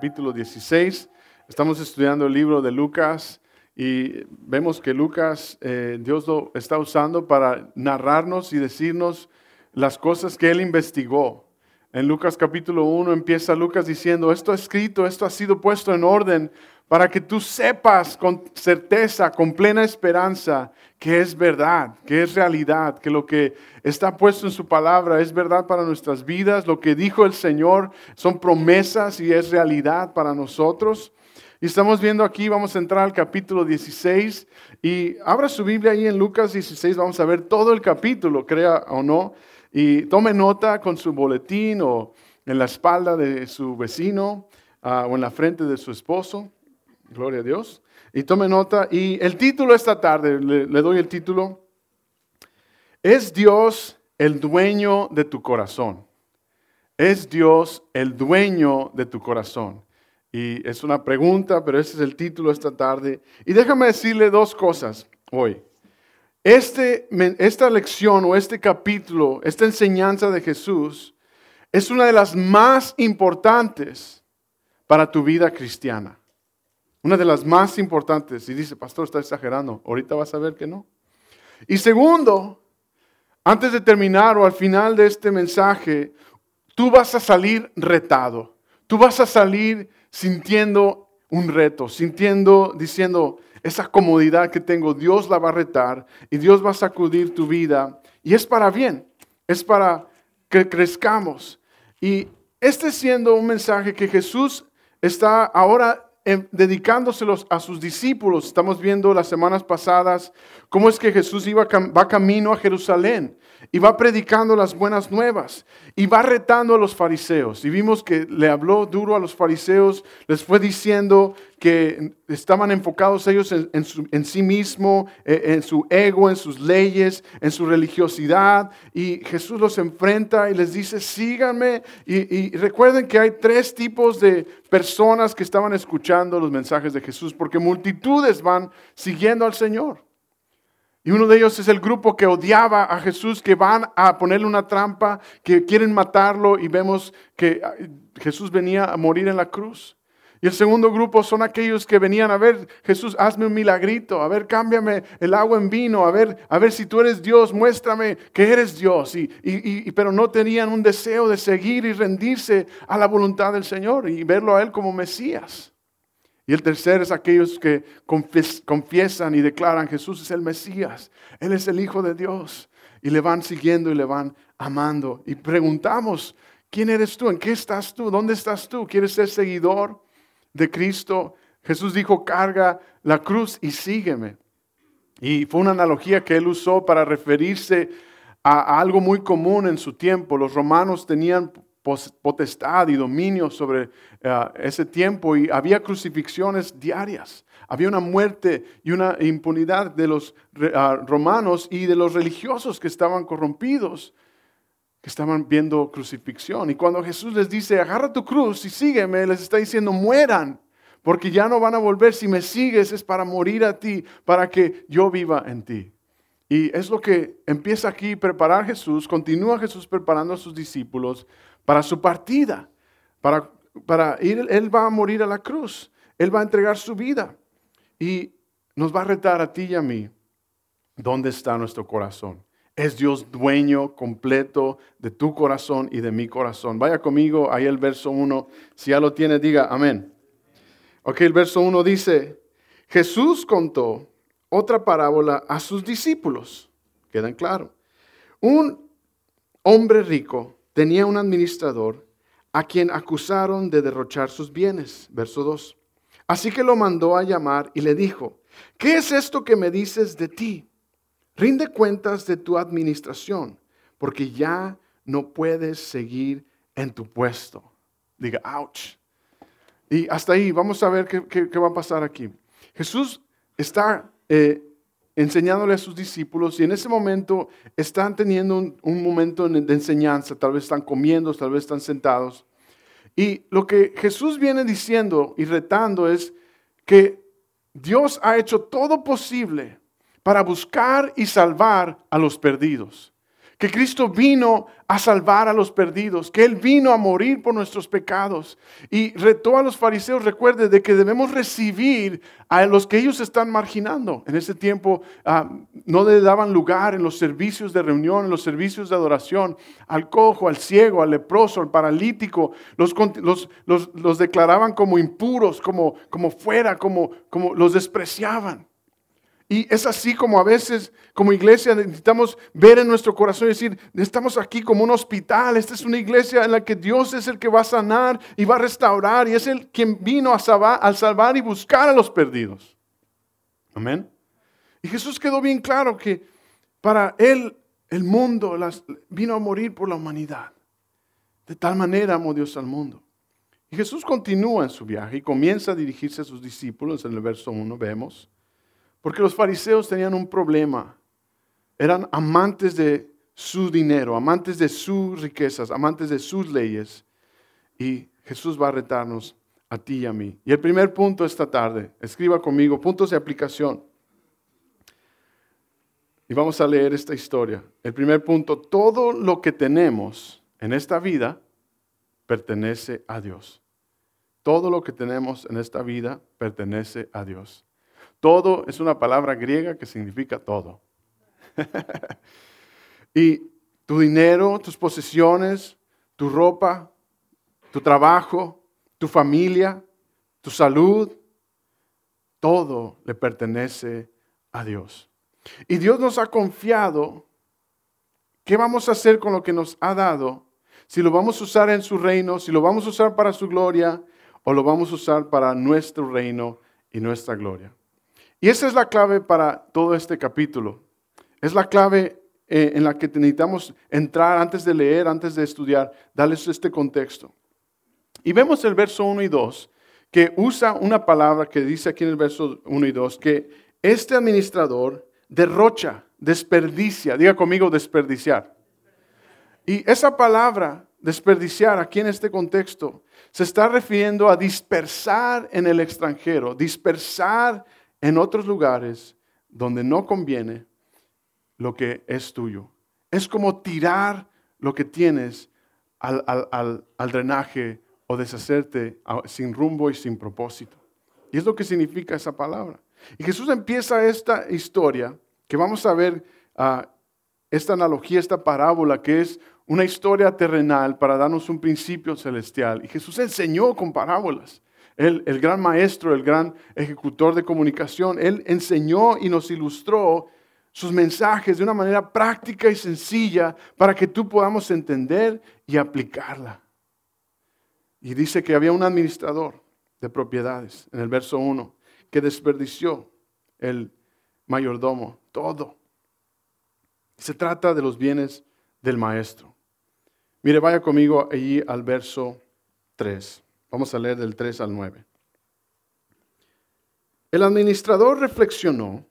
capítulo 16. Estamos estudiando el libro de Lucas y vemos que Lucas, eh, Dios lo está usando para narrarnos y decirnos las cosas que él investigó. En Lucas capítulo 1 empieza Lucas diciendo, esto escrito, esto ha sido puesto en orden para que tú sepas con certeza, con plena esperanza, que es verdad, que es realidad, que lo que está puesto en su palabra es verdad para nuestras vidas, lo que dijo el Señor son promesas y es realidad para nosotros. Y estamos viendo aquí, vamos a entrar al capítulo 16 y abra su Biblia ahí en Lucas 16, vamos a ver todo el capítulo, crea o no, y tome nota con su boletín o en la espalda de su vecino ah, o en la frente de su esposo. Gloria a Dios. Y tome nota. Y el título esta tarde, le, doy el título. ¿Es Dios el dueño de tu corazón? ¿Es Dios el dueño de tu corazón? Y es una pregunta, pero ese es el título esta tarde. Y déjame decirle dos cosas hoy. Este, esta lección o este capítulo, esta enseñanza de Jesús, es una de las más importantes para tu vida cristiana. Una de las más importantes. Y dice, pastor, está exagerando. Ahorita vas a ver que no. Y segundo, antes de terminar o al final de este mensaje, tú vas a salir retado. Tú vas a salir sintiendo un reto, sintiendo, diciendo, esa comodidad que tengo, Dios la va a retar y Dios va a sacudir tu vida. Y es para bien, es para que crezcamos. Y este siendo un mensaje que Jesús está ahora dedicándoselos a sus discípulos. Estamos viendo las semanas pasadas cómo es que Jesús iba, va camino a Jerusalén y va predicando las buenas nuevas y va retando a los fariseos. Y vimos que le habló duro a los fariseos, les fue diciendo que estaban enfocados ellos en, sí mismo, eh, en su ego, en sus leyes, en su religiosidad. Y Jesús los enfrenta y les dice, síganme. Y recuerden que hay tres tipos de personas que estaban escuchando los mensajes de Jesús, porque multitudes van siguiendo al Señor. Y uno de ellos es el grupo que odiaba a Jesús, que van a ponerle una trampa, que quieren matarlo y vemos que Jesús venía a morir en la cruz. Y el segundo grupo son aquellos que venían a ver, Jesús, hazme un milagrito, a ver, cámbiame el agua en vino, a ver, a ver si tú eres Dios, muéstrame que eres Dios. Y, y, pero no tenían un deseo de seguir y rendirse a la voluntad del Señor y verlo a Él como Mesías. Y el tercer es aquellos que confiesan y declaran, Jesús es el Mesías, Él es el Hijo de Dios. Y le van siguiendo y le van amando. Y preguntamos, ¿quién eres tú? ¿En qué estás tú? ¿Dónde estás tú? ¿Quieres ser seguidor de Cristo? Jesús dijo, carga la cruz y sígueme. Y fue una analogía que él usó para referirse a algo muy común en su tiempo. Los romanos tenían potestad y dominio sobre eh, ese tiempo y había crucifixiones diarias. Había una muerte y una impunidad de los ah, romanos y de los religiosos que estaban corrompidos, que estaban viendo crucifixión. Y cuando Jesús les dice, agarra tu cruz y sígueme, les está diciendo, mueran, porque ya no van a volver. Si me sigues es para morir a ti, para que yo viva en ti. Y es lo que empieza aquí preparar Jesús, continúa Jesús preparando a sus discípulos para su partida, para, para ir, Él va a morir a la cruz, Él va a entregar su vida y nos va a retar a ti y a mí. ¿Dónde está nuestro corazón? Es Dios dueño completo de tu corazón y de mi corazón. Vaya conmigo ahí el verso 1. Si ya lo tiene, diga amén. Ok, el verso 1 dice, Jesús contó otra parábola a sus discípulos. Quedan claro. Un hombre rico tenía un administrador a quien acusaron de derrochar sus bienes. Verso 2. Así que lo mandó a llamar y le dijo, ¿qué es esto que me dices de ti? Rinde cuentas de tu administración, porque ya no puedes seguir en tu puesto. Diga, ouch. Y hasta ahí, vamos a ver qué, va a pasar aquí. Jesús está eh, enseñándole a sus discípulos y en ese momento están teniendo un, momento de enseñanza, tal vez están comiendo, tal vez están sentados. Y lo que Jesús viene diciendo y retando es que Dios ha hecho todo posible para buscar y salvar a los perdidos. Que Cristo vino a salvar a los perdidos, que Él vino a morir por nuestros pecados. Y retó a los fariseos, recuerde, de que debemos recibir a los que ellos están marginando. En ese tiempo ah, no le daban lugar en los servicios de reunión, en los servicios de adoración, al cojo, al ciego, al leproso, al paralítico. Los, los, los, declaraban como impuros, como, como fuera, como, como los despreciaban. Y es así como a veces, como iglesia, necesitamos ver en nuestro corazón y decir, estamos aquí como un hospital, esta es una iglesia en la que Dios es el que va a sanar y va a restaurar y es el quien vino a salvar, y buscar a los perdidos. Amén. Y Jesús quedó bien claro que para Él el mundo vino a morir por la humanidad. De tal manera amó Dios al mundo. Y Jesús continúa en su viaje y comienza a dirigirse a sus discípulos. En el verso 1 vemos porque los fariseos tenían un problema. Eran amantes de su dinero, amantes de sus riquezas, amantes de sus leyes. Y Jesús va a retarnos a ti y a mí. Y el primer punto esta tarde, escriba conmigo, puntos de aplicación. Y vamos a leer esta historia. El primer punto, todo lo que tenemos en esta vida pertenece a Dios. Todo lo que tenemos en esta vida pertenece a Dios. Todo es una palabra griega que significa todo. y tu dinero, tus posesiones, tu ropa, tu trabajo, tu familia, tu salud, todo le pertenece a Dios. Y Dios nos ha confiado qué vamos a hacer con lo que nos ha dado, si lo vamos a usar en su reino, si lo vamos a usar para su gloria o lo vamos a usar para nuestro reino y nuestra gloria. Y esa es la clave para todo este capítulo. Es la clave eh, en la que necesitamos entrar antes de leer, antes de estudiar, darles este contexto. Y vemos el verso 1 y 2, que usa una palabra que dice aquí en el verso 1 y 2, que este administrador derrocha, desperdicia, diga conmigo desperdiciar. Y esa palabra, desperdiciar, aquí en este contexto, se está refiriendo a dispersar en el extranjero, dispersar en otros lugares donde no conviene lo que es tuyo. Es como tirar lo que tienes al, drenaje o deshacerte sin rumbo y sin propósito. Y es lo que significa esa palabra. Y Jesús empieza esta historia, que vamos a ver ah, esta analogía, esta parábola, que es una historia terrenal para darnos un principio celestial. Y Jesús enseñó con parábolas el gran maestro, el gran ejecutor de comunicación, él enseñó y nos ilustró sus mensajes de una manera práctica y sencilla para que tú podamos entender y aplicarla. Y dice que había un administrador de propiedades, en el verso 1, que desperdició el mayordomo, todo. Se trata de los bienes del maestro. Mire, vaya conmigo allí al verso 3. Vamos a leer del 3 al 9. El administrador reflexionó,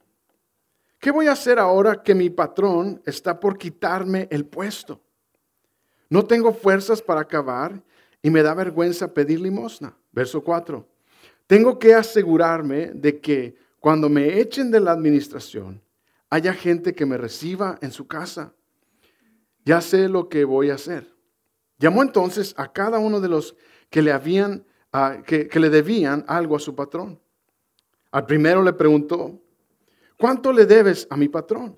¿qué voy a hacer ahora que mi patrón está por quitarme el puesto? No tengo fuerzas para acabar y me da vergüenza pedir limosna. Verso 4. Tengo que asegurarme de que cuando me echen de la administración, haya gente que me reciba en su casa. Ya sé lo que voy a hacer. Llamó entonces a cada uno de los que le, habían, ah, que, le debían algo a su patrón. Al primero le preguntó, ¿cuánto le debes a mi patrón?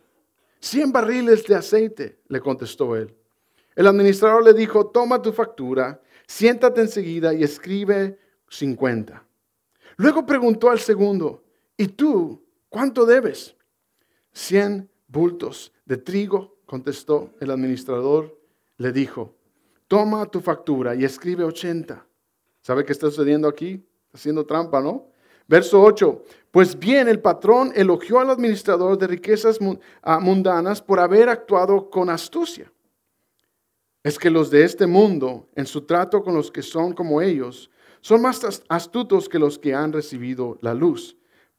Cien barriles de aceite, le contestó él. El administrador le dijo, toma tu factura, siéntate enseguida y escribe cincuenta. Luego preguntó al segundo, ¿y tú cuánto debes? Cien bultos de trigo, contestó el administrador. Le dijo, toma tu factura y escribe 80. ¿Sabe qué está sucediendo aquí? Haciendo trampa, ¿no? Verso 8. Pues bien, el patrón elogió al administrador de riquezas ah, mundanas por haber actuado con astucia. Es que los de este mundo, en su trato con los que son como ellos, son más astutos que los que han recibido la luz.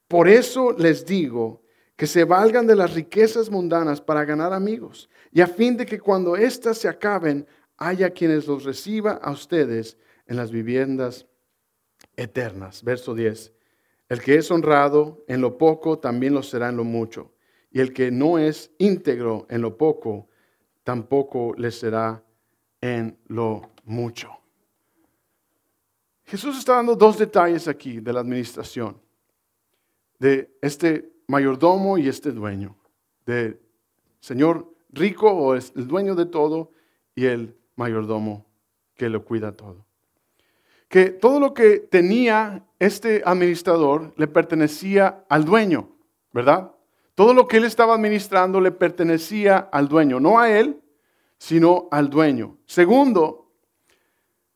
Por eso les digo que se valgan de las riquezas mundanas para ganar amigos, y a fin de que cuando éstas se acaben, haya quienes los reciba a ustedes en las viviendas eternas. Verso 10. El que es honrado en lo poco también lo será en lo mucho. Y el que no es íntegro en lo poco tampoco le será en lo mucho. Jesús está dando dos detalles aquí de la administración, de este mayordomo y este dueño, de señor rico o es el dueño de todo y el mayordomo que lo cuida todo. Que todo lo que tenía este administrador le pertenecía al dueño, ¿verdad? Todo lo que él estaba administrando le pertenecía al dueño, no a él, sino al dueño. Segundo,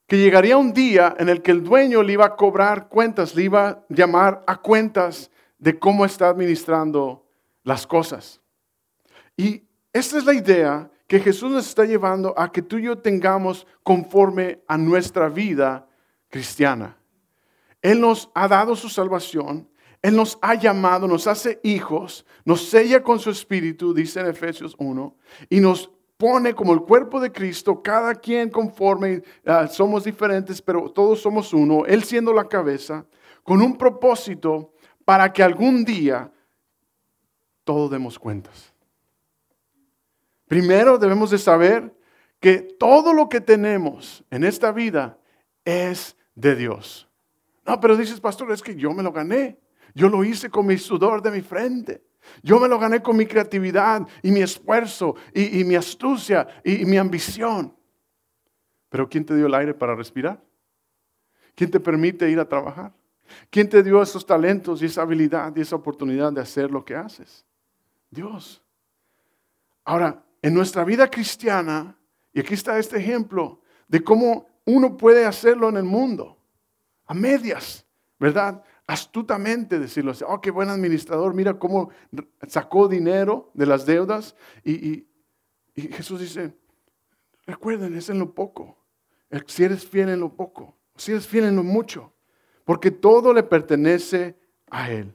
que llegaría un día en el que el dueño le iba a cobrar cuentas, le iba a llamar a cuentas de cómo está administrando las cosas. Y esta es la idea que Jesús nos está llevando a que tú y yo tengamos conforme a nuestra vida cristiana. Él nos ha dado su salvación, Él nos ha llamado, nos hace hijos, nos sella con su espíritu, dice en Efesios 1, y nos pone como el cuerpo de Cristo, cada quien conforme, ah, somos diferentes, pero todos somos uno, Él siendo la cabeza, con un propósito para que algún día todos demos cuentas. Primero debemos de saber que todo lo que tenemos en esta vida es de Dios. No, pero dices, pastor, es que yo me lo gané. Yo lo hice con mi sudor de mi frente. Yo me lo gané con mi creatividad y mi esfuerzo y, mi astucia y, y mi ambición. Pero ¿quién te dio el aire para respirar? ¿Quién te permite ir a trabajar? ¿Quién te dio esos talentos y esa habilidad y esa oportunidad de hacer lo que haces? Dios. Ahora, en nuestra vida cristiana, y aquí está este ejemplo de cómo uno puede hacerlo en el mundo, a medias, ¿verdad? Astutamente decirlo así, oh, qué buen administrador, mira cómo sacó dinero de las deudas. Y, Jesús dice, recuerden, es en lo poco. Si eres fiel en lo poco, si eres fiel en lo mucho, porque todo le pertenece a Él.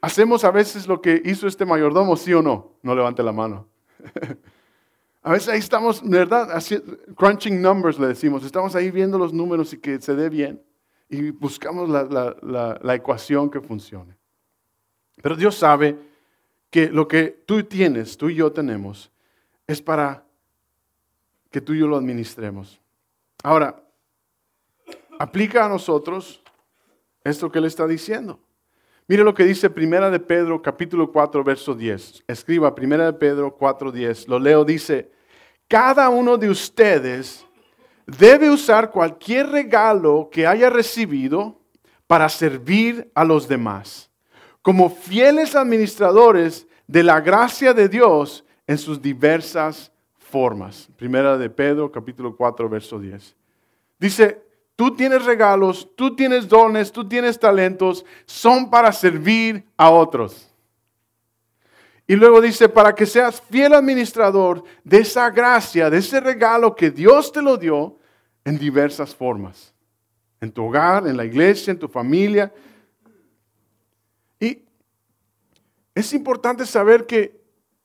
¿Hacemos a veces lo que hizo este mayordomo, sí o no? No levante la mano. A veces ahí estamos, ¿verdad? Crunching numbers le decimos. Estamos ahí viendo los números y que se dé bien. Y buscamos la, ecuación que funcione. Pero Dios sabe que lo que tú tienes, tú y yo tenemos, es para que tú y yo lo administremos. Ahora, aplica a nosotros esto que Él está diciendo. Mire lo que dice Primera de Pedro, capítulo 4, verso 10. Escriba Primera de Pedro 4, 10. Lo leo, dice, cada uno de ustedes debe usar cualquier regalo que haya recibido para servir a los demás, como fieles administradores de la gracia de Dios en sus diversas formas. Primera de Pedro, capítulo 4, verso 10. Dice, Tú tienes regalos, tú tienes dones, tú tienes talentos, son para servir a otros. Y luego dice, para que seas fiel administrador de esa gracia, de ese regalo que Dios te lo dio en diversas formas. En tu hogar, en la iglesia, en tu familia. Y es importante saber que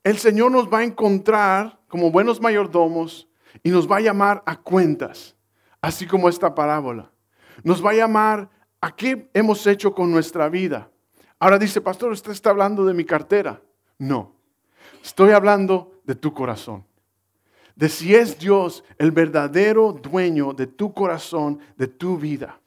el Señor nos va a encontrar como buenos mayordomos y nos va a llamar a cuentas así como esta parábola. Nos va a llamar a qué hemos hecho con nuestra vida. Ahora dice, pastor, usted está hablando de mi cartera. No, estoy hablando de tu corazón. De si es Dios el verdadero dueño de tu corazón, de tu vida.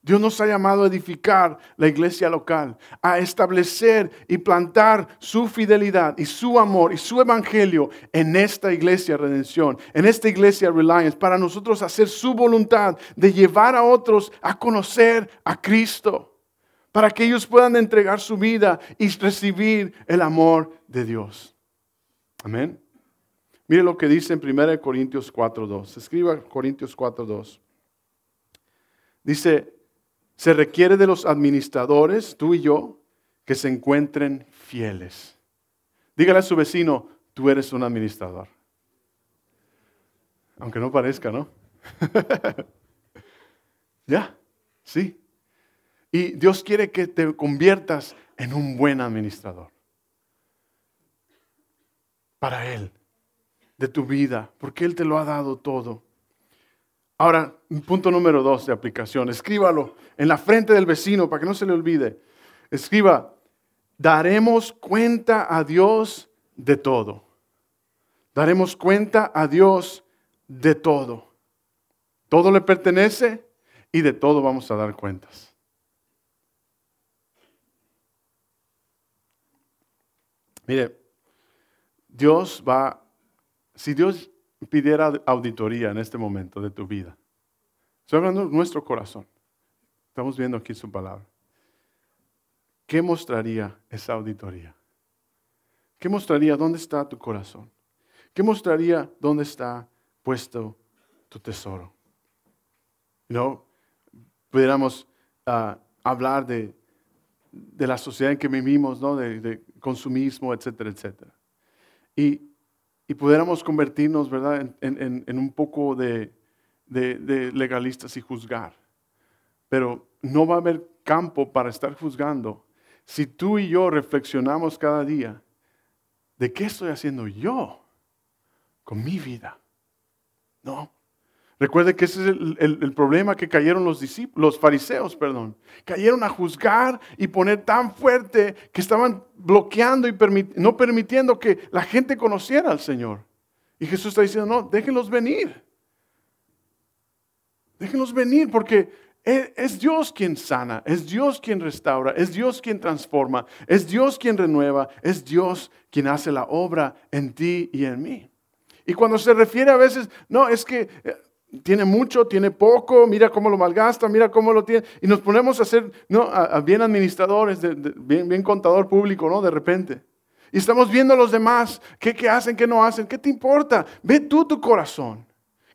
Dios nos ha llamado a edificar la iglesia local, a establecer y plantar su fidelidad y su amor y su evangelio en esta iglesia redención, en esta iglesia Reliance, para nosotros hacer su voluntad de llevar a otros a conocer a Cristo, para que ellos puedan entregar su vida y recibir el amor de Dios. Amén. Mire lo que dice en 1 Corintios 4.2. Escriba Corintios 4.2. Dice, se requiere de los administradores, tú y yo, que se encuentren fieles. Dígale a su vecino, tú eres un administrador. Aunque no parezca, ¿no? ya, sí. Y Dios quiere que te conviertas en un buen administrador. Para Él, de tu vida, porque Él te lo ha dado todo. Ahora, punto número dos de aplicación, escríbalo en la frente del vecino para que no se le olvide. Escriba, daremos cuenta a Dios de todo. Daremos cuenta a Dios de todo. Todo le pertenece y de todo vamos a dar cuentas. Mire, Dios va, si Dios pidiera auditoría en este momento de tu vida, estoy hablando de nuestro corazón, estamos viendo aquí su palabra, ¿qué mostraría esa auditoría? ¿Qué mostraría dónde está tu corazón? ¿Qué mostraría dónde está puesto tu tesoro? ¿No? Pudiéramos ah, hablar de, la sociedad en que vivimos, ¿no? de, consumismo, etcétera, etcétera. Y, y pudiéramos convertirnos, ¿verdad?, en, un poco de, de legalistas y juzgar. Pero no va a haber campo para estar juzgando si tú y yo reflexionamos cada día de qué estoy haciendo yo con mi vida. No. Recuerde que ese es el, problema que cayeron los discípulos, los fariseos, perdón. Cayeron a juzgar y poner tan fuerte que estaban bloqueando y no permitiendo que la gente conociera al Señor. Y Jesús está diciendo, no, déjenlos venir. Déjenlos venir porque es Dios quien sana, es Dios quien restaura, es Dios quien transforma, es Dios quien renueva, es Dios quien hace la obra en ti y en mí. Y cuando se refiere a veces, no, es que eh, tiene mucho, tiene poco, mira cómo lo malgasta, mira cómo lo tiene. Y nos ponemos a ser ¿no? bien administradores, bien, bien, contador público, ¿no? De repente. Y estamos viendo a los demás, ¿qué, qué hacen, qué no hacen, qué te importa. Ve tú tu corazón.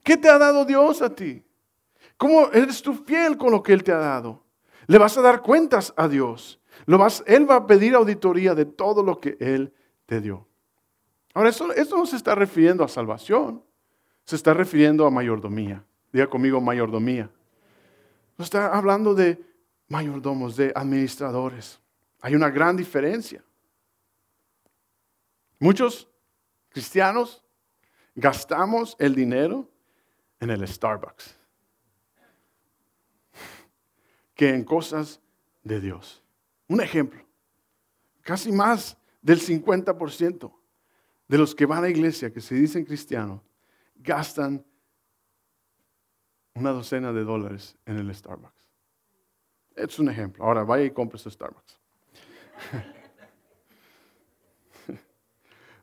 ¿Qué te ha dado Dios a ti? ¿Cómo eres tú fiel con lo que Él te ha dado? Le vas a dar cuentas a Dios. Lo vas, él va a pedir auditoría de todo lo que Él te dio. Ahora, esto, esto no se está refiriendo a salvación se está refiriendo a mayordomía. Diga conmigo mayordomía. No está hablando de mayordomos, de administradores. Hay una gran diferencia. Muchos cristianos gastamos el dinero en el Starbucks que en cosas de Dios. Un ejemplo, casi más del 50% de los que van a la iglesia, que se dicen cristianos, gastan una docena de dólares en el Starbucks. Es un ejemplo. Ahora vaya y compre su Starbucks.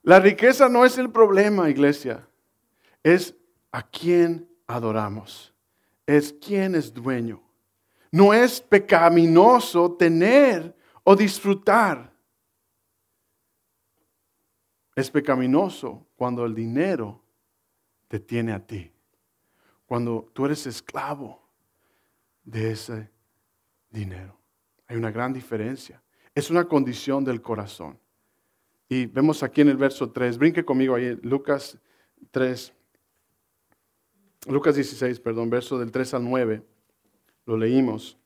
La riqueza no es el problema, iglesia. Es a quién adoramos. Es quién es dueño. No es pecaminoso tener o disfrutar. Es pecaminoso cuando el dinero te tiene a ti. Cuando tú eres esclavo de ese dinero. Hay una gran diferencia. Es una condición del corazón. Y vemos aquí en el verso 3, brinque conmigo ahí, Lucas 3, Lucas 16, perdón, verso del 3 al 9, lo leímos.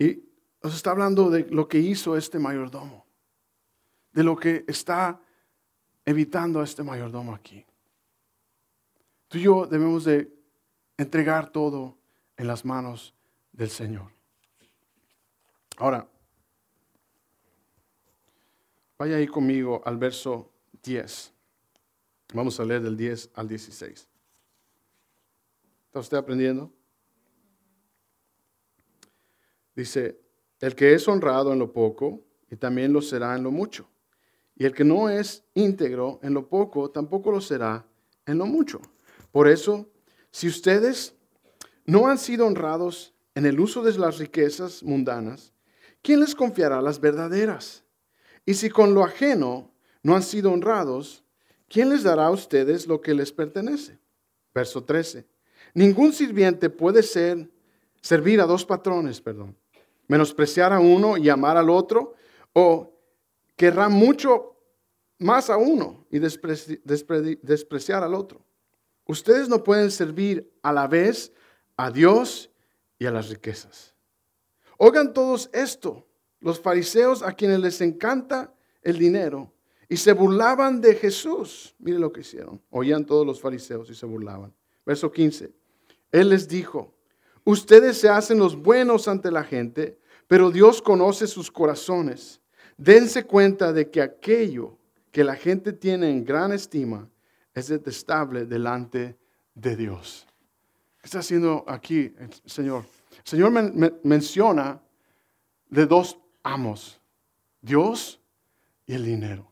Y nos está hablando de lo que hizo este mayordomo, de lo que está evitando a este mayordomo aquí. Tú y yo debemos de entregar todo en las manos del Señor. Ahora, vaya ahí conmigo al verso 10. Vamos a leer del 10 al 16. ¿Está usted aprendiendo? Dice, el que es honrado en lo poco, y también lo será en lo mucho. Y el que no es íntegro en lo poco, tampoco lo será en lo mucho. Por eso, si ustedes no han sido honrados en el uso de las riquezas mundanas, ¿quién les confiará las verdaderas? Y si con lo ajeno no han sido honrados, ¿quién les dará a ustedes lo que les pertenece? Verso 13. Ningún sirviente puede ser servir a dos patrones, perdón. Menospreciar a uno y amar al otro, o querrá mucho más a uno y despreciar al otro. Ustedes no pueden servir a la vez a Dios y a las riquezas. Oigan todos esto, los fariseos a quienes les encanta el dinero y se burlaban de Jesús. Mire lo que hicieron. Oían todos los fariseos y se burlaban. Verso 15. Él les dijo, ustedes se hacen los buenos ante la gente, pero Dios conoce sus corazones. Dense cuenta de que aquello que la gente tiene en gran estima es detestable delante de Dios. ¿Qué está haciendo aquí el Señor? El Señor menciona de dos amos, Dios y el dinero.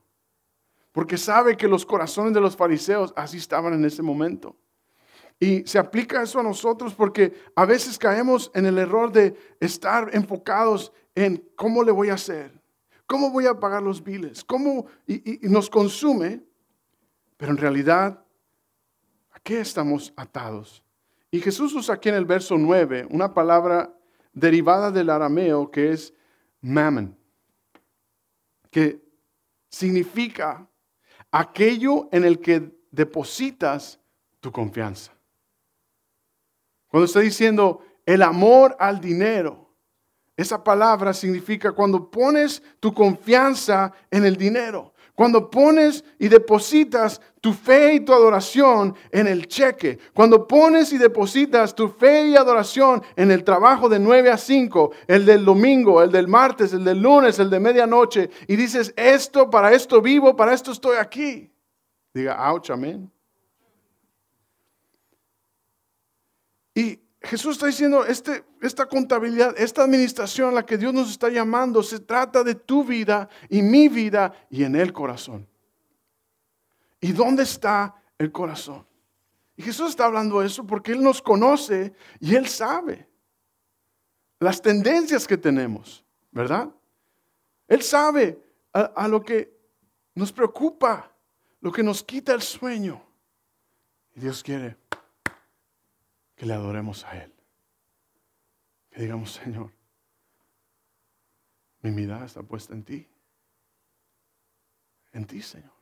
Porque sabe que los corazones de los fariseos así estaban en ese momento. Y se aplica eso a nosotros porque a veces caemos en el error de estar enfocados en cómo le voy a hacer, cómo voy a pagar los biles, cómo y, y nos consume, pero en realidad, ¿a qué estamos atados? Y Jesús usa aquí en el verso 9 una palabra derivada del arameo que es mammon, que significa aquello en el que depositas tu confianza. Cuando está diciendo el amor al dinero, esa palabra significa cuando pones tu confianza en el dinero. Cuando pones y depositas tu fe y tu adoración en el cheque, cuando pones y depositas tu fe y adoración en el trabajo de 9 a 5, el del domingo, el del martes, el del lunes, el de medianoche, y dices, esto, para esto vivo, para esto estoy aquí. Diga, ouch, amén. Y Jesús está diciendo, este, esta contabilidad, esta administración a la que Dios nos está llamando, se trata de tu vida y mi vida y en el corazón. ¿Y dónde está el corazón? Y Jesús está hablando de eso porque Él nos conoce y Él sabe las tendencias que tenemos, ¿verdad? Él sabe a, a lo que nos preocupa, lo que nos quita el sueño. Y Dios quiere que le adoremos a Él. Que digamos, Señor, mi mirada está puesta en ti. En ti, Señor.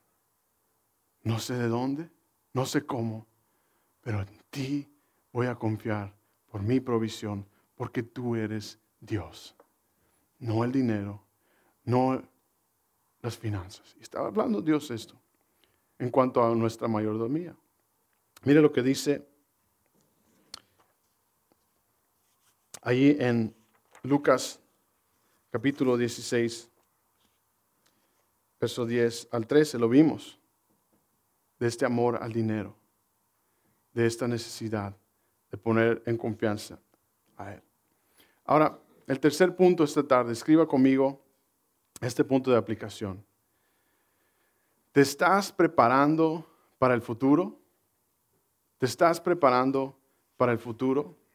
No sé de dónde, no sé cómo, pero en ti voy a confiar por mi provisión, porque tú eres Dios. No el dinero, no las finanzas. Y estaba hablando Dios esto en cuanto a nuestra mayordomía. Mire lo que dice Allí en Lucas capítulo 16, verso 10 al 13, lo vimos, de este amor al dinero, de esta necesidad de poner en confianza a Él. Ahora, el tercer punto esta tarde, escriba conmigo este punto de aplicación. ¿Te estás preparando para el futuro? ¿Te estás preparando para el futuro?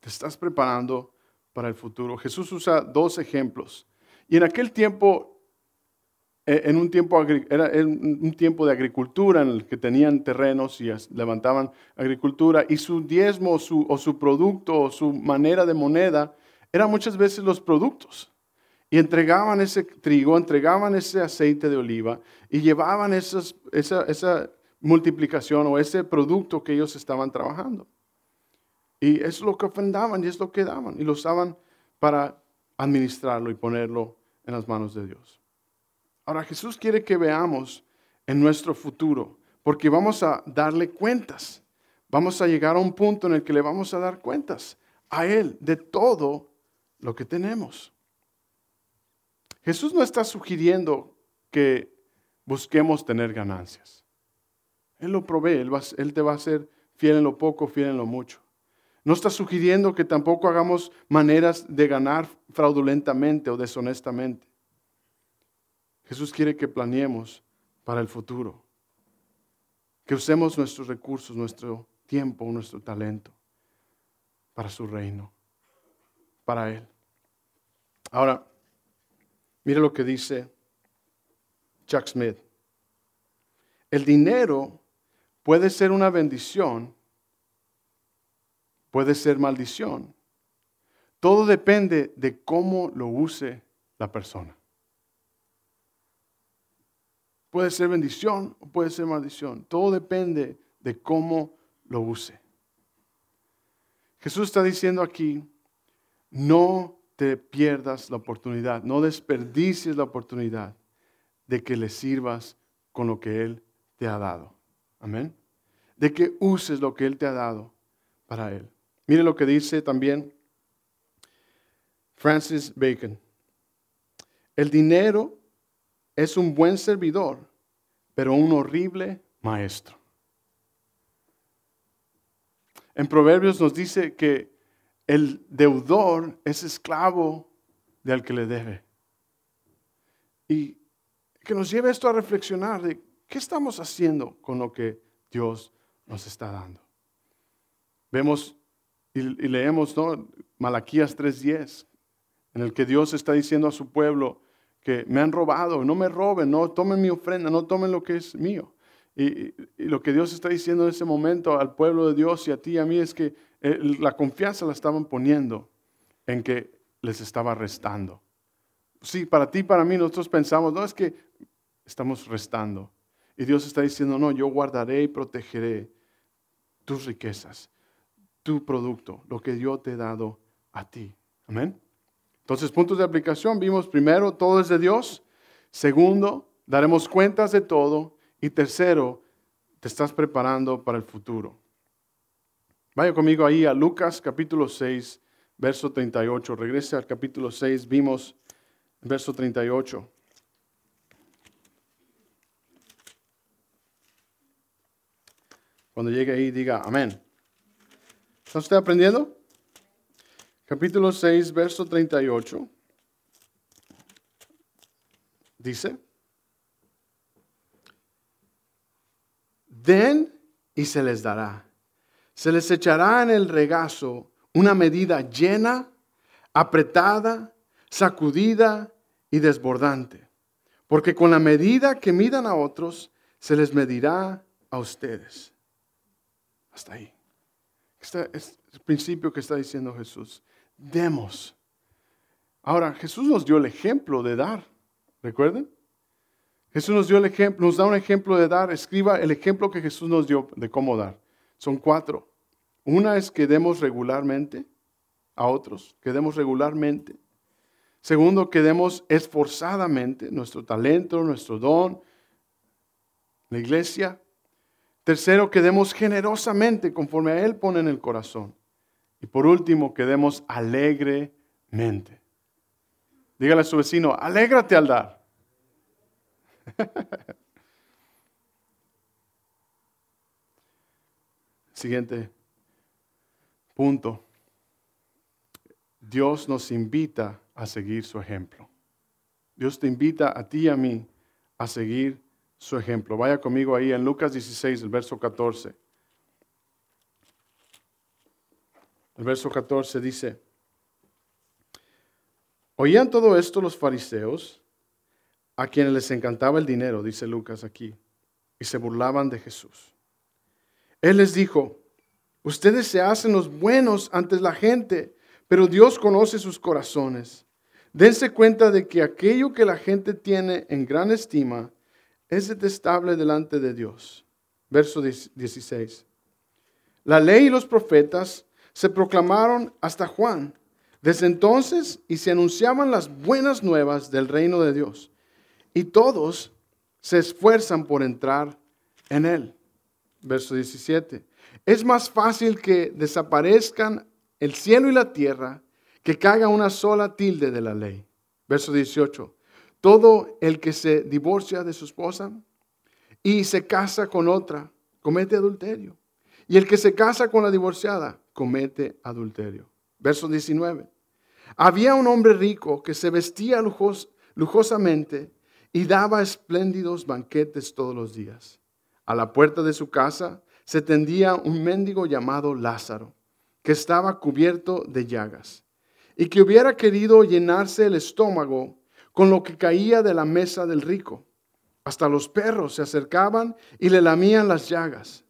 Te estás preparando para el futuro. Jesús usa dos ejemplos. Y en aquel tiempo, eh, en un tiempo, era un tiempo de agricultura en el que tenían terrenos y levantaban agricultura, y su diezmo o su producto o su manera de moneda eran muchas veces los productos. Y entregaban ese trigo, entregaban ese aceite de oliva y llevaban esa multiplicación o ese producto que ellos estaban trabajando. Y es lo que ofrendaban y es lo que daban y lo usaban para administrarlo y ponerlo en las manos de Dios. Ahora Jesús quiere que veamos en nuestro futuro, porque vamos a darle cuentas. Vamos a llegar a un punto en el que le vamos a dar cuentas a Él de todo lo que tenemos. Jesús no está sugiriendo que busquemos tener ganancias. Él lo provee, Él, él te va a ser fiel en lo poco, fiel en lo mucho. No está sugiriendo que tampoco hagamos maneras de ganar fraudulentamente o deshonestamente. Jesús quiere que planeemos para el futuro, que usemos nuestros recursos, nuestro tiempo, nuestro talento para su reino, para Él. Ahora, mire lo que dice Chuck Smith. El dinero puede ser una bendición puede ser maldición. Todo depende de cómo lo use la persona. Puede ser bendición o puede ser maldición. Todo depende de cómo lo use. Jesús está diciendo aquí, no te pierdas la oportunidad, no desperdicies la oportunidad de que le sirvas con lo que Él te ha dado. Amén. De que uses lo que Él te ha dado para Él. Mire lo que dice también Francis Bacon. El dinero es un buen servidor, pero un horrible maestro. En Proverbios nos dice que el deudor es esclavo de al que le debe. Y que nos lleve esto a reflexionar de qué estamos haciendo con lo que Dios nos está dando. Vemos y, leemos ¿no? Malaquías 3:10, en el que Dios está diciendo a su pueblo que me han robado, no me roben, no tomen mi ofrenda, no tomen lo que es mío. Y, lo que Dios está diciendo en ese momento al pueblo de Dios y a ti y a mí es que eh, la confianza la estaban poniendo en que les estaba restando. Sí, para ti, para mí, nosotros pensamos, no, es que estamos restando. Y Dios está diciendo, no, yo guardaré y protegeré tus riquezas, tu producto, lo que yo te he dado a ti. Amén. Entonces, puntos de aplicación, vimos primero, todo es de Dios. Segundo, daremos cuentas de todo. Y tercero, te estás preparando para el futuro. Vaya conmigo ahí a Lucas capítulo 6, verso 38. Regrese al capítulo 6, vimos verso 38. Cuando llegue ahí, diga amén. ¿Está usted aprendiendo? Capítulo 6, verso 38. Dice, den y se les dará. Se les echará en el regazo una medida llena, apretada, sacudida y desbordante. Porque con la medida que midan a otros, se les medirá a ustedes. Hasta ahí. Este es el principio que está diciendo Jesús. Demos. Ahora, Jesús nos dio el ejemplo de dar. ¿Recuerden? Jesús nos dio el ejemplo, nos da un ejemplo de dar. Escriba el ejemplo que Jesús nos dio de cómo dar. Son cuatro. Una es que demos regularmente a otros, que demos regularmente. Segundo, que demos esforzadamente nuestro talento, nuestro don, la iglesia. Tercero, que demos generosamente conforme a Él pone en el corazón. Y por último, que demos alegremente. Dígale a su vecino, alégrate al dar. Siguiente punto. Dios nos invita a seguir su ejemplo. Dios te invita a ti y a mí a seguir su ejemplo. Vaya conmigo ahí en Lucas 16, el verso 14. El verso 14 dice, oían todo esto los fariseos, a quienes les encantaba el dinero, dice Lucas aquí, y se burlaban de Jesús. Él les dijo, ustedes se hacen los buenos ante la gente, pero Dios conoce sus corazones. Dense cuenta de que aquello que la gente tiene en gran estima es detestable delante de Dios. Verso 16. La ley y los profetas se proclamaron hasta Juan. Desde entonces y se anunciaban las buenas nuevas del reino de Dios. Y todos se esfuerzan por entrar en él. Verso 17. Es más fácil que desaparezcan el cielo y la tierra que caiga una sola tilde de la ley. Verso 18. Todo el que se divorcia de su esposa y se casa con otra, comete adulterio. Y el que se casa con la divorciada, comete adulterio. Verso 19. Había un hombre rico que se vestía lujosamente y daba espléndidos banquetes todos los días. A la puerta de su casa se tendía un mendigo llamado Lázaro, que estaba cubierto de llagas y que hubiera querido llenarse el estómago con lo que caía de la mesa del rico. Hasta los perros se acercaban y le lamían las llagas.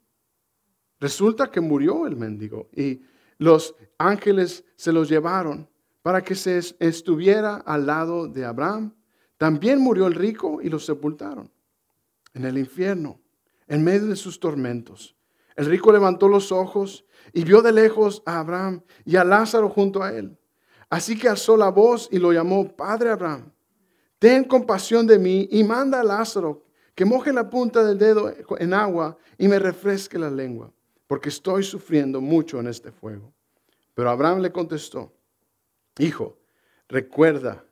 Resulta que murió el mendigo y los ángeles se los llevaron para que se estuviera al lado de Abraham. También murió el rico y lo sepultaron en el infierno, en medio de sus tormentos. El rico levantó los ojos y vio de lejos a Abraham y a Lázaro junto a él. Así que alzó la voz y lo llamó, Padre Abraham, ten compasión de mí y manda a Lázaro que moje la punta del dedo en agua y me refresque la lengua, porque estoy sufriendo mucho en este fuego. Pero Abraham le contestó, Hijo, recuerda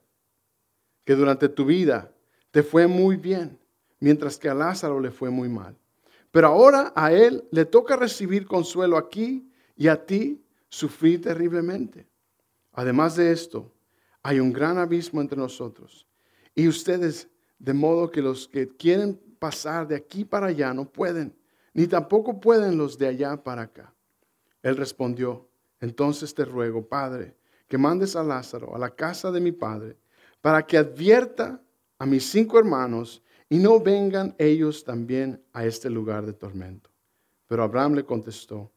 que durante tu vida te fue muy bien, mientras que a Lázaro le fue muy mal. Pero ahora a él le toca recibir consuelo aquí y a ti sufrir terriblemente. Además de esto, hay un gran abismo entre nosotros y ustedes, de modo que los que quieren pasar de aquí para allá no pueden, ni tampoco pueden los de allá para acá. Él respondió, entonces te ruego, Padre, que mandes a Lázaro a la casa de mi Padre, para que advierta a mis cinco hermanos y no vengan ellos también a este lugar de tormento. Pero Abraham le contestó,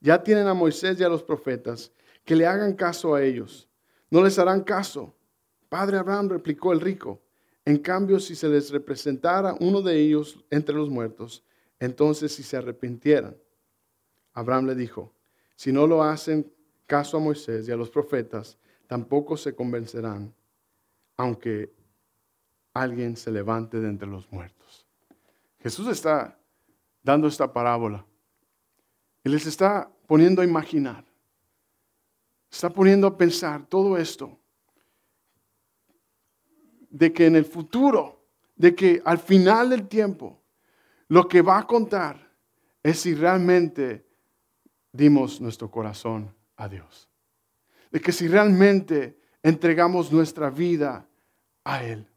ya tienen a Moisés y a los profetas, que le hagan caso a ellos. No les harán caso. Padre Abraham, replicó el rico, en cambio, si se les representara uno de ellos entre los muertos, entonces si se arrepintieran. Abraham le dijo, si no lo hacen caso a Moisés y a los profetas, tampoco se convencerán, aunque alguien se levante de entre los muertos. Jesús está dando esta parábola y les está poniendo a imaginar, está poniendo a pensar todo esto, de que en el futuro, de que al final del tiempo, lo que va a contar es si realmente dimos nuestro corazón a Dios. De que si realmente entregamos nuestra vida a Él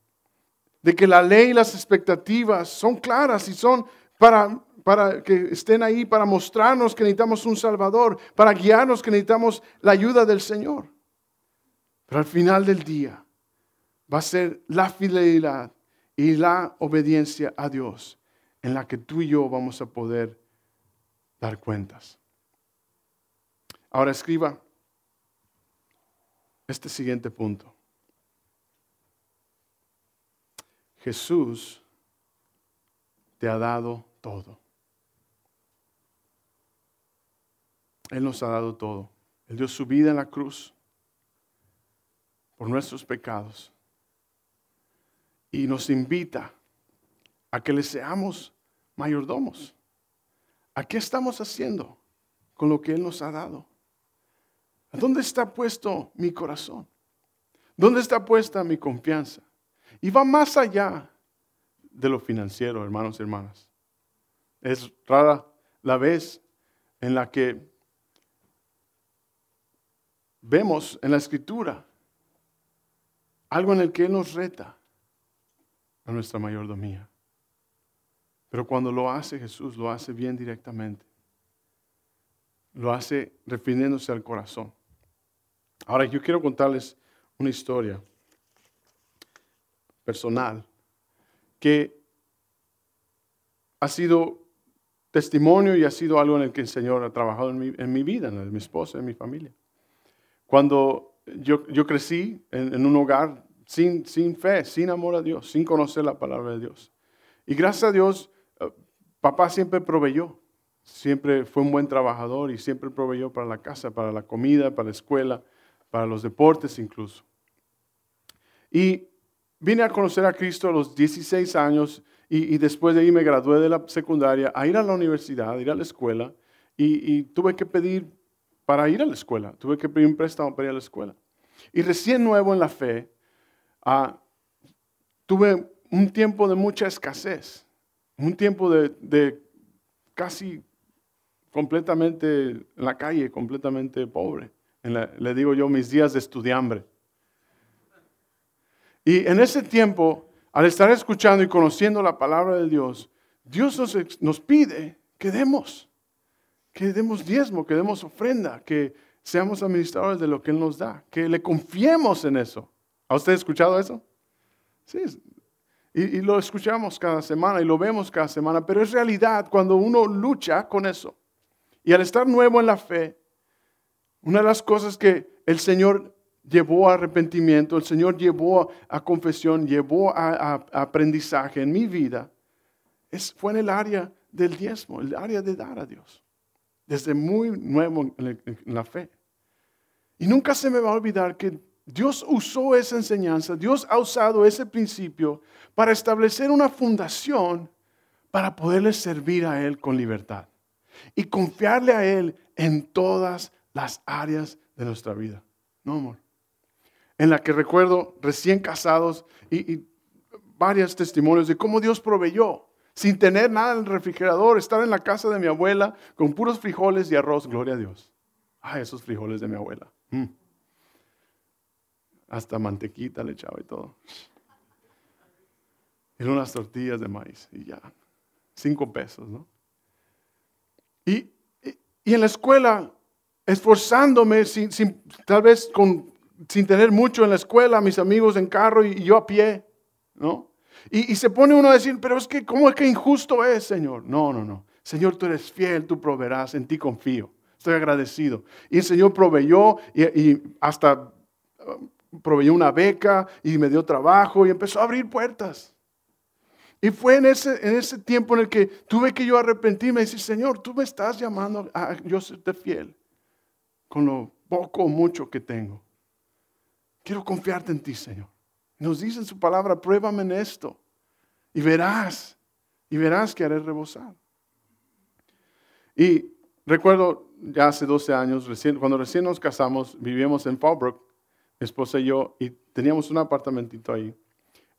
de que la ley y las expectativas son claras y son para, para que estén ahí, para mostrarnos que necesitamos un Salvador, para guiarnos que necesitamos la ayuda del Señor. Pero al final del día va a ser la fidelidad y la obediencia a Dios en la que tú y yo vamos a poder dar cuentas. Ahora escriba este siguiente punto. Jesús te ha dado todo. Él nos ha dado todo. Él dio su vida en la cruz por nuestros pecados y nos invita a que le seamos mayordomos. ¿A qué estamos haciendo con lo que Él nos ha dado? ¿A dónde está puesto mi corazón? ¿Dónde está puesta mi confianza? Y va más allá de lo financiero, hermanos y hermanas. Es rara la vez en la que vemos en la escritura algo en el que Él nos reta a nuestra mayordomía. Pero cuando lo hace Jesús, lo hace bien directamente. Lo hace refiriéndose al corazón. Ahora yo quiero contarles una historia personal que ha sido testimonio y ha sido algo en el que el Señor ha trabajado en mi, vida, en mi esposa, en mi familia. Cuando yo, crecí en, un hogar sin, sin fe, sin amor a Dios, sin conocer la palabra de Dios. Y gracias a Dios, eh, papá siempre proveyó, siempre fue un buen trabajador y siempre proveyó para la casa, para la comida, para la escuela, para los deportes incluso. Y vine a conocer a Cristo a los 16 años y, después de ahí me gradué de la secundaria a ir a la universidad, a ir a la escuela y, tuve que pedir para ir a la escuela, tuve que pedir un préstamo para ir a la escuela. Y recién nuevo en la fe, ah, tuve un tiempo de mucha escasez, un tiempo de, casi completamente en la calle, completamente pobre. le digo yo mis días de estudiambre. Y en ese tiempo, al estar escuchando y conociendo la palabra de Dios, Dios nos, pide que demos, que demos diezmo, que demos ofrenda, que seamos administradores de lo que Él nos da, que le confiemos en eso. ¿Ha usted escuchado eso? Sí, y, lo escuchamos cada semana y lo vemos cada semana, pero es realidad cuando uno lucha con eso. Y al estar nuevo en la fe, una de las cosas que el Señor llevó a arrepentimiento, el Señor llevó a confesión, llevó a, aprendizaje en mi vida, es, fue en el área del diezmo, el área de dar a Dios, desde muy nuevo en, la fe. Y nunca se me va a olvidar que Dios usó esa enseñanza, Dios ha usado ese principio para establecer una fundación para poderle servir a Él con libertad y confiarle a Él en todas las áreas de nuestra vida. No, amor en la que recuerdo recién casados y, varios testimonios de cómo Dios proveyó, sin tener nada en el refrigerador, estar en la casa de mi abuela con puros frijoles y arroz, gloria a Dios. Ay, esos frijoles de mi abuela. Mm. Hasta mantequita le echaba y todo. Y unas tortillas de maíz y ya. Cinco pesos, ¿no? Y, y, en la escuela, esforzándome, sin, tal vez con, sin tener mucho en la escuela, mis amigos en carro y, yo a pie, ¿no? Y, y, se pone uno a decir, pero es que, ¿cómo es que injusto es, Señor? No, no, no. Señor, tú eres fiel, tú proveerás, en ti confío. Estoy agradecido. Y el Señor proveyó y, hasta uh, proveyó una beca y me dio trabajo y empezó a abrir puertas. Y fue en ese, en ese tiempo en el que tuve que yo arrepentirme y decir, Señor, tú me estás llamando a yo serte fiel con lo poco o mucho que tengo. Quiero confiarte en ti, Señor. Nos dice en su palabra, pruébame en esto y verás, y verás que haré rebosar. Y recuerdo ya hace 12 años, recién, cuando recién nos casamos, vivíamos en Fallbrook, mi esposa y yo, y teníamos un apartamentito ahí,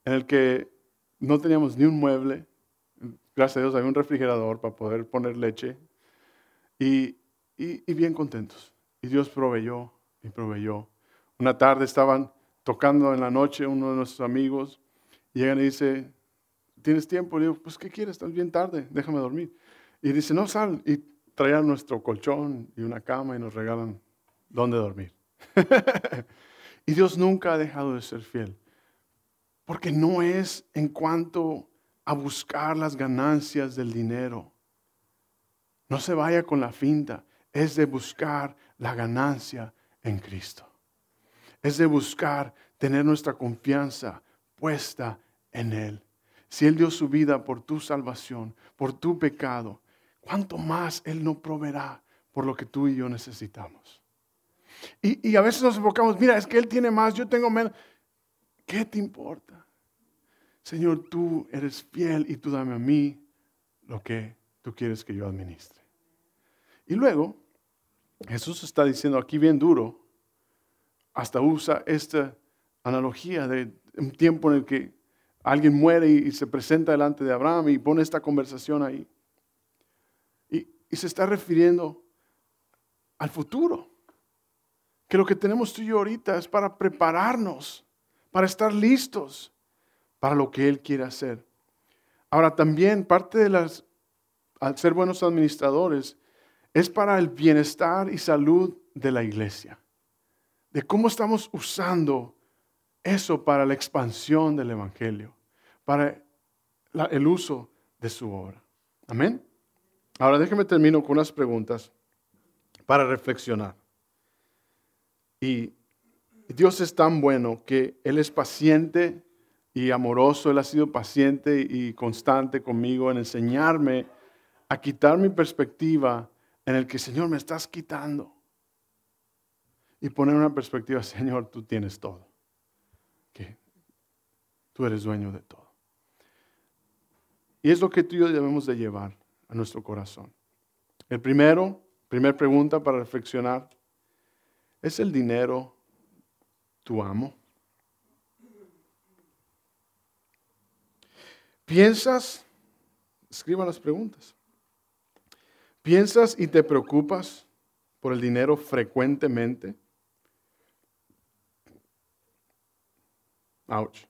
en el que no teníamos ni un mueble. Gracias a Dios había un refrigerador para poder poner leche. Y, bien contentos. Y Dios proveyó y proveyó. Una tarde estaban tocando en la noche uno de nuestros amigos. Y llegan y dice, ¿tienes tiempo? Y digo, pues ¿qué quieres? Estás bien tarde, déjame dormir. Y dice, no, sal. Y traían nuestro colchón y una cama y nos regalan dónde dormir. y Dios nunca ha dejado de ser fiel. Porque no es en cuanto a buscar las ganancias del dinero. No se vaya con la finta. Es de buscar la ganancia en Cristo. Es de buscar tener nuestra confianza puesta en Él. Si Él dio su vida por tu salvación, por tu pecado, ¿cuánto más Él no proveerá por lo que tú y yo necesitamos? Y, a veces nos enfocamos, mira, es que Él tiene más, yo tengo menos. ¿Qué te importa? Señor, tú eres fiel y tú dame a mí lo que tú quieres que yo administre. Y luego, Jesús está diciendo aquí bien duro, hasta usa esta analogía de un tiempo en el que alguien muere y, se presenta delante de Abraham y pone esta conversación ahí. Y se está refiriendo al futuro. Que lo que tenemos tú y yo ahorita es para prepararnos, para estar listos para lo que Él quiere hacer. Ahora también parte de las, al ser buenos administradores, es para el bienestar y salud de la iglesia. De cómo estamos usando eso para la expansión del Evangelio, para el uso de su obra. Amén. Ahora déjeme termino con unas preguntas para reflexionar. Y Dios es tan bueno que Él es paciente y amoroso, Él ha sido paciente y constante conmigo en enseñarme a quitar mi perspectiva en el que, Señor, me estás quitando. Y poner una perspectiva, Señor, tú tienes todo. Que tú eres dueño de todo. Y es lo que tú y yo debemos de llevar a nuestro corazón. El primero, primera pregunta para reflexionar, ¿es el dinero tu amo? ¿Piensas? Escriba las preguntas. ¿Piensas y te preocupas por el dinero frecuentemente? Ouch.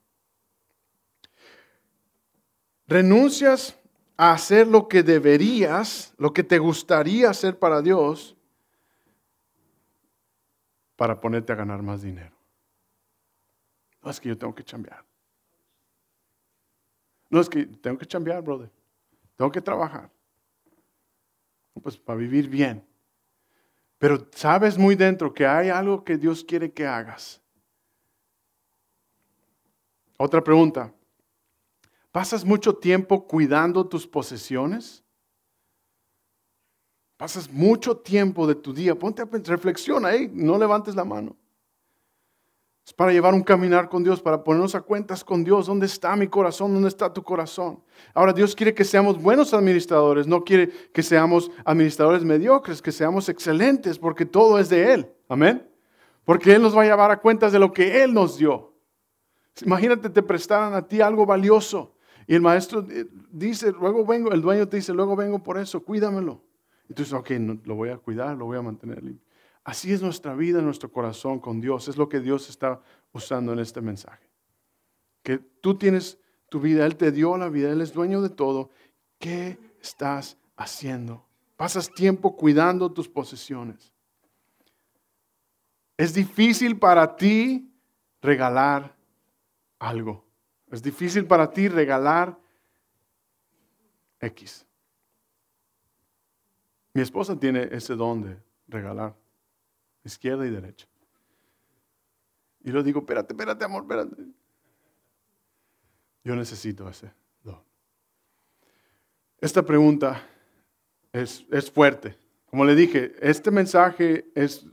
¿Renuncias a hacer lo que deberías, lo que te gustaría hacer para Dios, para ponerte a ganar más dinero? No es que yo tengo que cambiar. No, es que tengo que cambiar, brother. Tengo que trabajar. Pues para vivir bien. Pero sabes muy dentro que hay algo que Dios quiere que hagas. Otra pregunta. ¿Pasas mucho tiempo cuidando tus posesiones? Pasas mucho tiempo de tu día. Ponte a reflexiona, ahí, no levantes la mano. Es para llevar un caminar con Dios, para ponernos a cuentas con Dios. ¿Dónde está mi corazón? ¿Dónde está tu corazón? Ahora Dios quiere que seamos buenos administradores, no quiere que seamos administradores mediocres, que seamos excelentes, porque todo es de Él. Amén. Porque Él nos va a llevar a cuentas de lo que Él nos dio. Imagínate, te prestaran a ti algo valioso. Y el maestro eh, dice, luego vengo, el dueño te dice, luego vengo por eso, cuídamelo. Dices, ok, lo voy a cuidar, lo voy a mantener limpio. Así es nuestra vida, nuestro corazón con Dios. Es lo que Dios está usando en este mensaje. Que tú tienes tu vida, Él te dio la vida, Él es dueño de todo. ¿Qué estás haciendo? Pasas tiempo cuidando tus posesiones. Es difícil para ti regalar algo. Es difícil para ti regalar X. Mi esposa tiene ese don de regalar, izquierda y derecha. Y yo digo, espérate, espérate, amor, espérate. Yo necesito ese don. Esta pregunta es, es fuerte. Como le dije, este mensaje es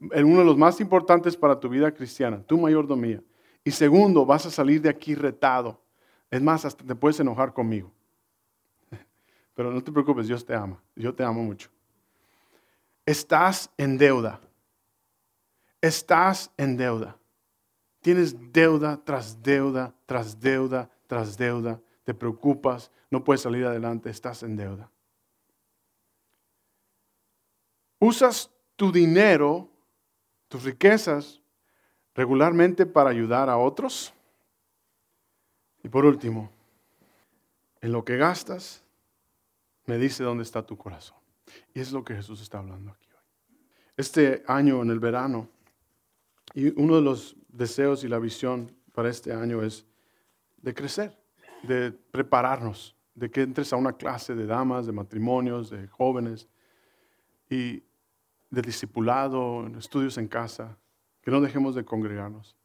uno de los más importantes para tu vida cristiana, tu mayordomía. Y segundo, vas a salir de aquí retado. Es más, hasta te puedes enojar conmigo. Pero no te preocupes, Dios te ama. Yo te amo mucho. Estás en deuda. Estás en deuda. Tienes deuda tras deuda, tras deuda, tras deuda. Te preocupas, no puedes salir adelante, estás en deuda. Usas tu dinero, tus riquezas, regularmente para ayudar a otros. Y por último, en lo que gastas, me dice dónde está tu corazón. Y es lo que Jesús está hablando aquí hoy. Este año, en el verano, y uno de los deseos y la visión para este año es de crecer, de prepararnos, de que entres a una clase de damas, de matrimonios, de jóvenes y de discipulado, estudios en casa, que no dejemos de congregarnos.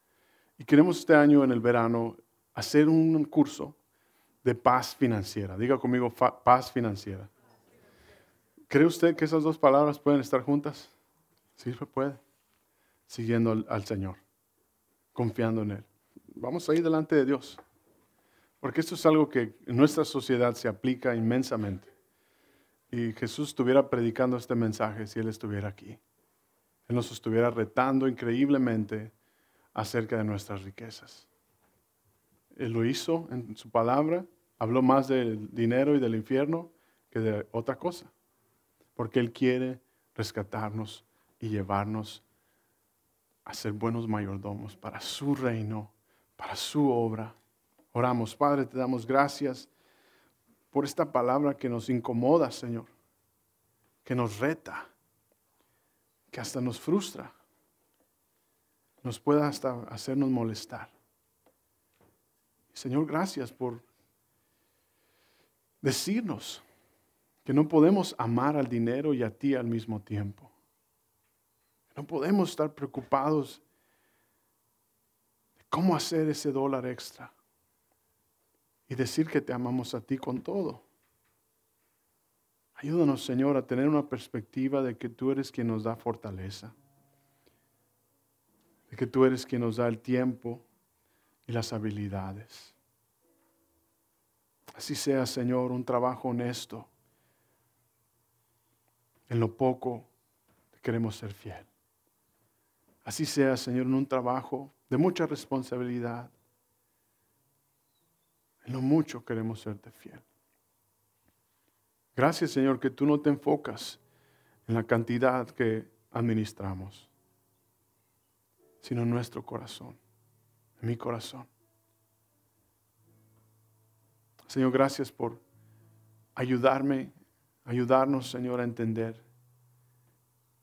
Y queremos este año en el verano hacer un curso de paz financiera. Diga conmigo paz financiera. ¿Cree usted que esas dos palabras pueden estar juntas? Sí, se puede. Siguiendo al, Señor, confiando en Él. Vamos a ir delante de Dios. Porque esto es algo que en nuestra sociedad se aplica inmensamente. Y Jesús estuviera predicando este mensaje si Él estuviera aquí. Él nos estuviera retando increíblemente acerca de nuestras riquezas. Él lo hizo en su palabra, habló más del dinero y del infierno que de otra cosa, porque Él quiere rescatarnos y llevarnos a ser buenos mayordomos para su reino, para su obra. Oramos, Padre, te damos gracias por esta palabra que nos incomoda, Señor, que nos reta que hasta nos frustra, nos pueda hasta hacernos molestar. Señor, gracias por decirnos que no podemos amar al dinero y a ti al mismo tiempo. No podemos estar preocupados de cómo hacer ese dólar extra y decir que te amamos a ti con todo. Ayúdanos, Señor, a tener una perspectiva de que tú eres quien nos da fortaleza, de que tú eres quien nos da el tiempo y las habilidades. Así sea, Señor, un trabajo honesto. En lo poco queremos ser fiel. Así sea, Señor, en un trabajo de mucha responsabilidad. En lo mucho queremos serte fiel. Gracias Señor que tú no te enfocas en la cantidad que administramos, sino en nuestro corazón, mi corazón. Señor, gracias por ayudarme, ayudarnos, Señor, a entender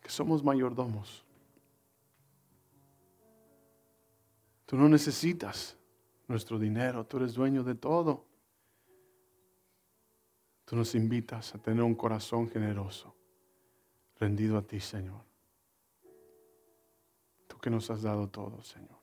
que somos mayordomos. Tú no necesitas nuestro dinero, tú eres dueño de todo. Tú nos invitas a tener un corazón generoso, rendido a ti, Señor. Tú que nos has dado todo, Señor.